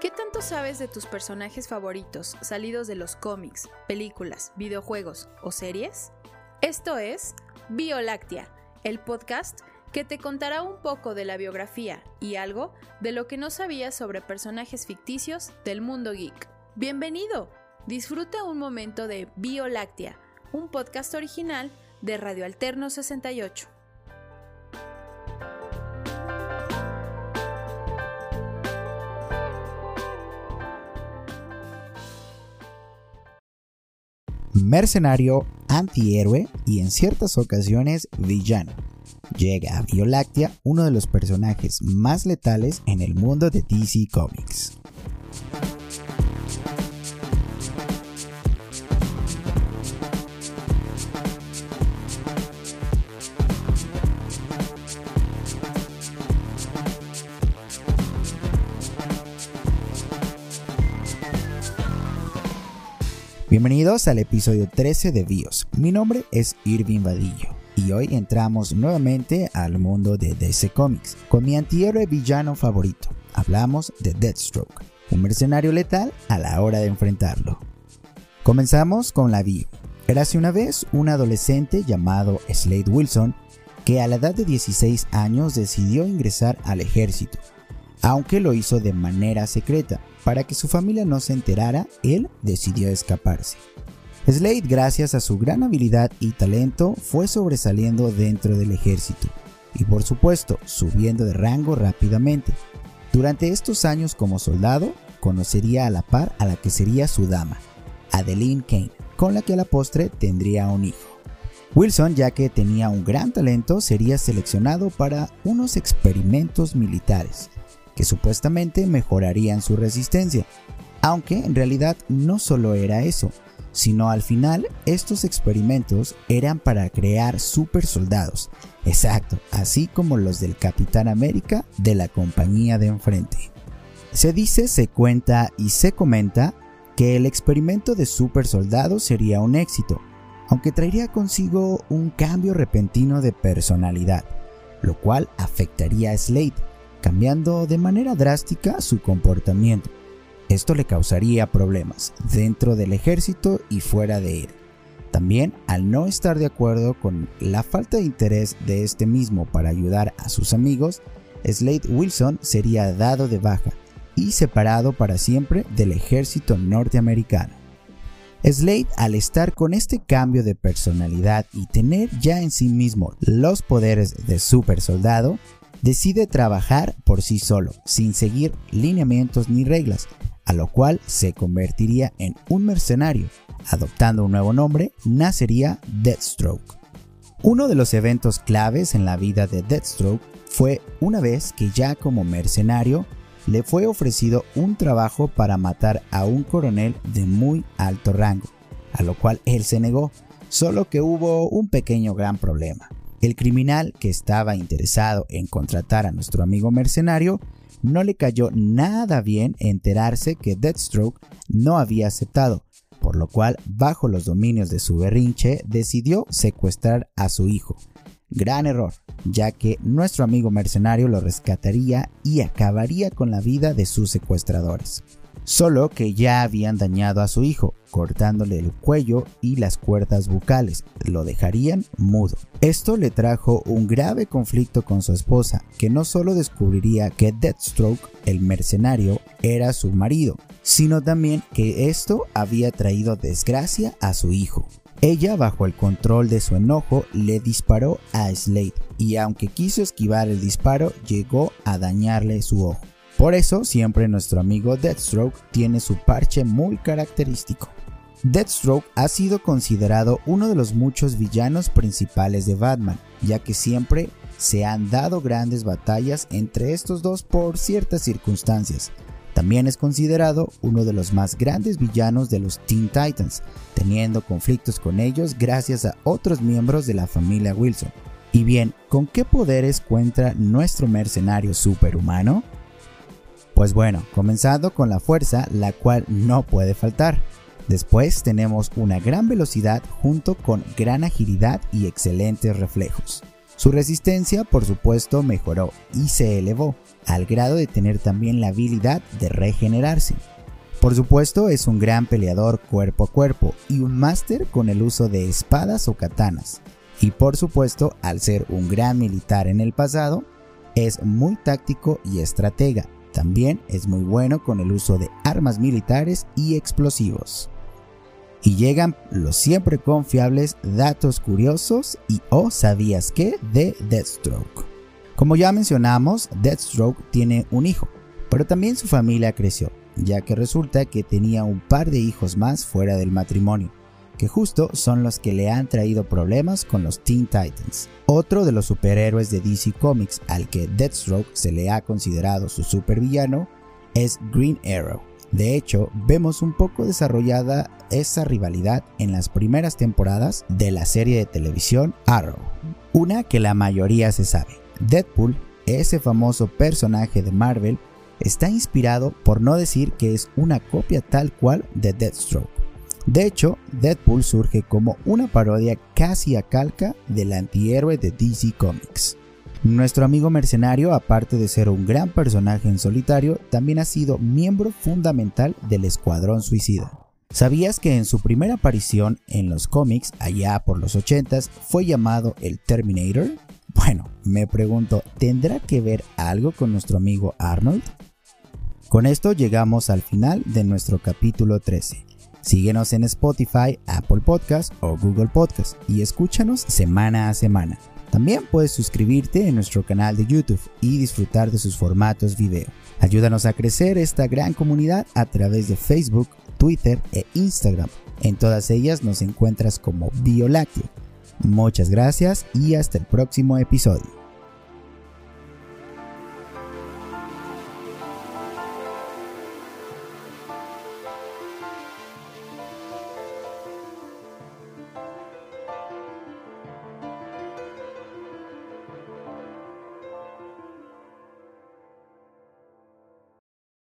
¿Qué tanto sabes de tus personajes favoritos salidos de los cómics, películas, videojuegos o series? Esto es Bioláctea, el podcast que te contará un poco de la biografía y algo de lo que no sabías sobre personajes ficticios del mundo geek. Bienvenido, disfruta un momento de Bioláctea, un podcast original de Radio Alterno 68. Mercenario, antihéroe y en ciertas ocasiones villano. Llega a Bioláctea uno de los personajes más letales en el mundo de DC Comics. Bienvenidos al episodio 13 de BIOS. Mi nombre es Irving Vadillo y hoy entramos nuevamente al mundo de DC Comics con mi antihéroe villano favorito. Hablamos de Deathstroke, un mercenario letal a la hora de enfrentarlo. Comenzamos con la bio. Érase una vez un adolescente llamado Slade Wilson que a la edad de 16 años decidió ingresar al ejército, aunque lo hizo de manera secreta, para que su familia no se enterara, él decidió escaparse. Slade, gracias a su gran habilidad y talento, fue sobresaliendo dentro del ejército y por supuesto subiendo de rango rápidamente. Durante estos años como soldado, conocería a la par a la que sería su dama, Adeline Kane, con la que a la postre tendría un hijo. Wilson, ya que tenía un gran talento, sería seleccionado para unos experimentos militares, que supuestamente mejorarían su resistencia. Aunque en realidad no solo era eso, sino al final estos experimentos eran para crear super soldados. Exacto, así como los del Capitán América de la compañía de enfrente. Se dice, se cuenta y se comenta que el experimento de super soldados sería un éxito, aunque traería consigo un cambio repentino de personalidad, lo cual afectaría a Slade, cambiando de manera drástica su comportamiento. Esto le causaría problemas dentro del ejército y fuera de él. También, al no estar de acuerdo con la falta de interés de este mismo para ayudar a sus amigos, Slade Wilson sería dado de baja y separado para siempre del ejército norteamericano. Slade, al estar con este cambio de personalidad y tener ya en sí mismo los poderes de super soldado, decide trabajar por sí solo, sin seguir lineamientos ni reglas, a lo cual se convertiría en un mercenario. Adoptando un nuevo nombre, nacería Deathstroke. Uno de los eventos claves en la vida de Deathstroke fue una vez que ya como mercenario le fue ofrecido un trabajo para matar a un coronel de muy alto rango, a lo cual él se negó, solo que hubo un pequeño gran problema. El criminal que estaba interesado en contratar a nuestro amigo mercenario no le cayó nada bien enterarse que Deathstroke no había aceptado, por lo cual, bajo los dominios de su berrinche, decidió secuestrar a su hijo. Gran error, ya que nuestro amigo mercenario lo rescataría y acabaría con la vida de sus secuestradores solo que ya habían dañado a su hijo, cortándole el cuello y las cuerdas bucales, lo dejarían mudo. Esto le trajo un grave conflicto con su esposa, que no solo descubriría que Deathstroke, el mercenario, era su marido, sino también que esto había traído desgracia a su hijo. Ella, bajo el control de su enojo, le disparó a Slade y aunque quiso esquivar el disparo, llegó a dañarle su ojo. Por eso siempre nuestro amigo Deathstroke tiene su parche muy característico. Deathstroke ha sido considerado uno de los muchos villanos principales de Batman, ya que siempre se han dado grandes batallas entre estos dos por ciertas circunstancias. También es considerado uno de los más grandes villanos de los Teen Titans, teniendo conflictos con ellos gracias a otros miembros de la familia Wilson. Y bien, ¿con qué poderes cuenta nuestro mercenario superhumano? Pues bueno, comenzando con la fuerza, la cual no puede faltar. Después tenemos una gran velocidad junto con gran agilidad y excelentes reflejos. Su resistencia, por supuesto, mejoró y se elevó, al grado de tener también la habilidad de regenerarse. Por supuesto, es un gran peleador cuerpo a cuerpo y un máster con el uso de espadas o katanas. Y por supuesto, al ser un gran militar en el pasado, es muy táctico y estratega. También es muy bueno con el uso de armas militares y explosivos. Y llegan los siempre confiables datos curiosos y o oh, sabías que de Deathstroke. Como ya mencionamos, Deathstroke tiene un hijo, pero también su familia creció ya que resulta que tenía un par de hijos más fuera del matrimonio, que justo son los que le han traído problemas con los Teen Titans. Otro de los superhéroes de DC Comics al que Deathstroke se le ha considerado su supervillano es Green Arrow. De hecho, vemos un poco desarrollada esa rivalidad en las primeras temporadas de la serie de televisión Arrow. Una que la mayoría se sabe. Deadpool, ese famoso personaje de Marvel, está inspirado por no decir que es una copia tal cual de Deathstroke. De hecho, Deadpool surge como una parodia casi a calca del antihéroe de DC Comics. Nuestro amigo mercenario, aparte de ser un gran personaje en solitario, también ha sido miembro fundamental del Escuadrón Suicida. ¿Sabías que en su primera aparición en los cómics, allá por los 80s, fue llamado el Terminator? Bueno, me pregunto, ¿tendrá que ver algo con nuestro amigo Arnold? Con esto llegamos al final de nuestro capítulo 13. Síguenos en Spotify, Apple Podcast o Google Podcast y escúchanos semana a semana. También puedes suscribirte en nuestro canal de YouTube y disfrutar de sus formatos video. Ayúdanos a crecer esta gran comunidad a través de Facebook, Twitter e Instagram. En todas ellas nos encuentras como Biolácteo. Muchas gracias y hasta el próximo episodio.